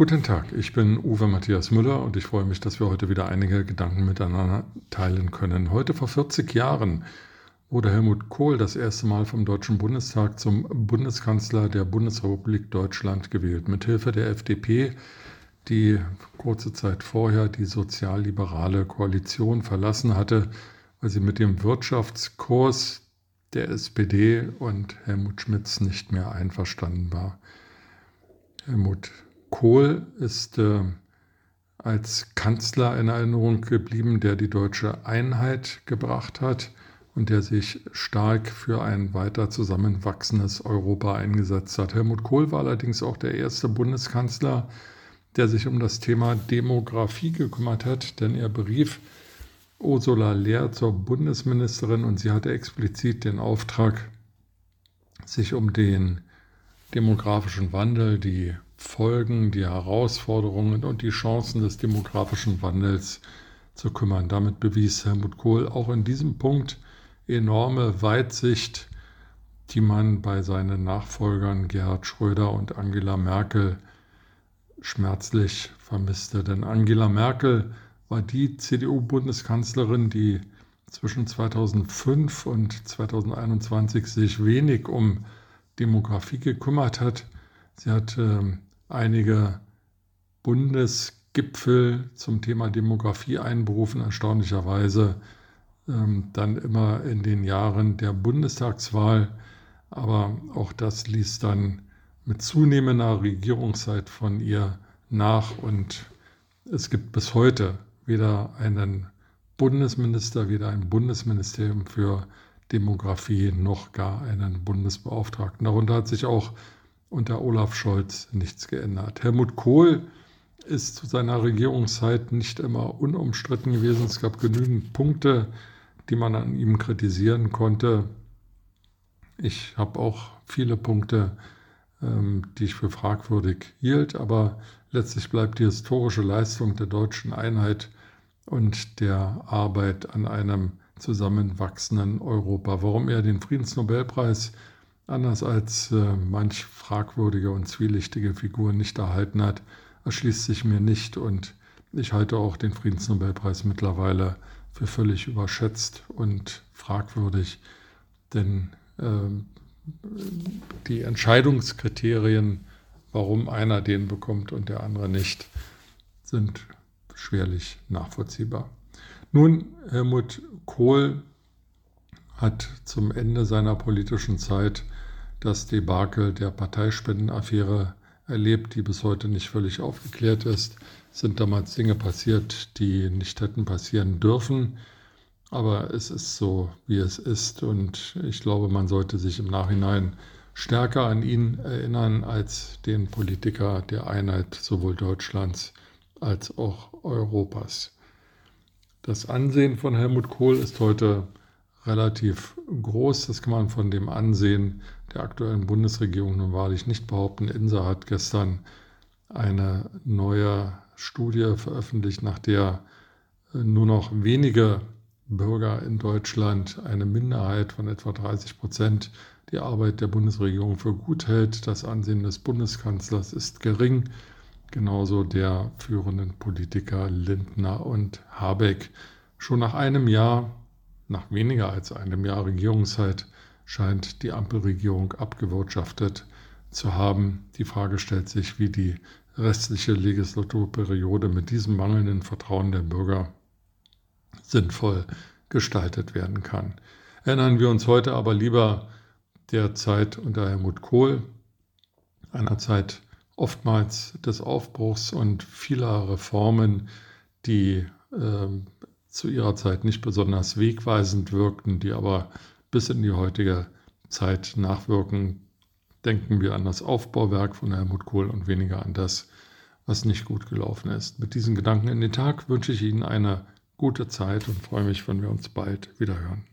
Guten Tag, ich bin Uwe Matthias Müller und ich freue mich, dass wir heute wieder einige Gedanken miteinander teilen können. Heute vor 40 Jahren wurde Helmut Kohl das erste Mal vom Deutschen Bundestag zum Bundeskanzler der Bundesrepublik Deutschland gewählt. Mithilfe der FDP, die kurze Zeit vorher die sozialliberale Koalition verlassen hatte, weil sie mit dem Wirtschaftskurs der SPD und Helmut Schmidts nicht mehr einverstanden war. Helmut Kohl ist äh, als Kanzler in Erinnerung geblieben, der die deutsche Einheit gebracht hat und der sich stark für ein weiter zusammenwachsendes Europa eingesetzt hat. Helmut Kohl war allerdings auch der erste Bundeskanzler, der sich um das Thema Demografie gekümmert hat, denn er berief Ursula Lehr zur Bundesministerin und sie hatte explizit den Auftrag, sich um den demografischen Wandel, die Folgen, die Herausforderungen und die Chancen des demografischen Wandels zu kümmern. Damit bewies Helmut Kohl auch in diesem Punkt enorme Weitsicht, die man bei seinen Nachfolgern Gerhard Schröder und Angela Merkel schmerzlich vermisste. Denn Angela Merkel war die CDU-Bundeskanzlerin, die zwischen 2005 und 2021 sich wenig um Demografie gekümmert hat. Sie hat äh, einige Bundesgipfel zum Thema Demografie einberufen, erstaunlicherweise ähm, dann immer in den Jahren der Bundestagswahl. Aber auch das ließ dann mit zunehmender Regierungszeit von ihr nach und es gibt bis heute weder einen Bundesminister, weder ein Bundesministerium für Demografie noch gar einen Bundesbeauftragten. Darunter hat sich auch unter Olaf Scholz nichts geändert. Helmut Kohl ist zu seiner Regierungszeit nicht immer unumstritten gewesen. Es gab genügend Punkte, die man an ihm kritisieren konnte. Ich habe auch viele Punkte, ähm, die ich für fragwürdig hielt, aber letztlich bleibt die historische Leistung der deutschen Einheit und der Arbeit an einem zusammenwachsenden Europa. Warum er den Friedensnobelpreis anders als äh, manch fragwürdige und zwielichtige Figur nicht erhalten hat, erschließt sich mir nicht und ich halte auch den Friedensnobelpreis mittlerweile für völlig überschätzt und fragwürdig, denn äh, die Entscheidungskriterien, warum einer den bekommt und der andere nicht, sind schwerlich nachvollziehbar. Nun, Helmut Kohl hat zum Ende seiner politischen Zeit das Debakel der Parteispendenaffäre erlebt, die bis heute nicht völlig aufgeklärt ist. Es sind damals Dinge passiert, die nicht hätten passieren dürfen. Aber es ist so, wie es ist. Und ich glaube, man sollte sich im Nachhinein stärker an ihn erinnern als den Politiker der Einheit sowohl Deutschlands als auch Europas. Das Ansehen von Helmut Kohl ist heute relativ groß. Das kann man von dem Ansehen der aktuellen Bundesregierung nun wahrlich nicht behaupten. INSA hat gestern eine neue Studie veröffentlicht, nach der äh, nur noch wenige Bürger in Deutschland, eine Minderheit von etwa 30 Prozent, die Arbeit der Bundesregierung für gut hält. Das Ansehen des Bundeskanzlers ist gering, genauso der führenden Politiker Lindner und Habeck. Schon nach einem Jahr nach weniger als einem Jahr Regierungszeit scheint die Ampelregierung abgewirtschaftet zu haben. Die Frage stellt sich, wie die restliche Legislaturperiode mit diesem mangelnden Vertrauen der Bürger sinnvoll gestaltet werden kann. Erinnern wir uns heute aber lieber der Zeit unter Helmut Kohl, einer Zeit oftmals des Aufbruchs und vieler Reformen, die äh, zu ihrer Zeit nicht besonders wegweisend wirkten, die aber bis in die heutige Zeit nachwirken. Denken wir an das Aufbauwerk von Helmut Kohl und weniger an das, was nicht gut gelaufen ist. Mit diesen Gedanken in den Tag wünsche ich Ihnen eine gute Zeit und freue mich, wenn wir uns bald wieder hören.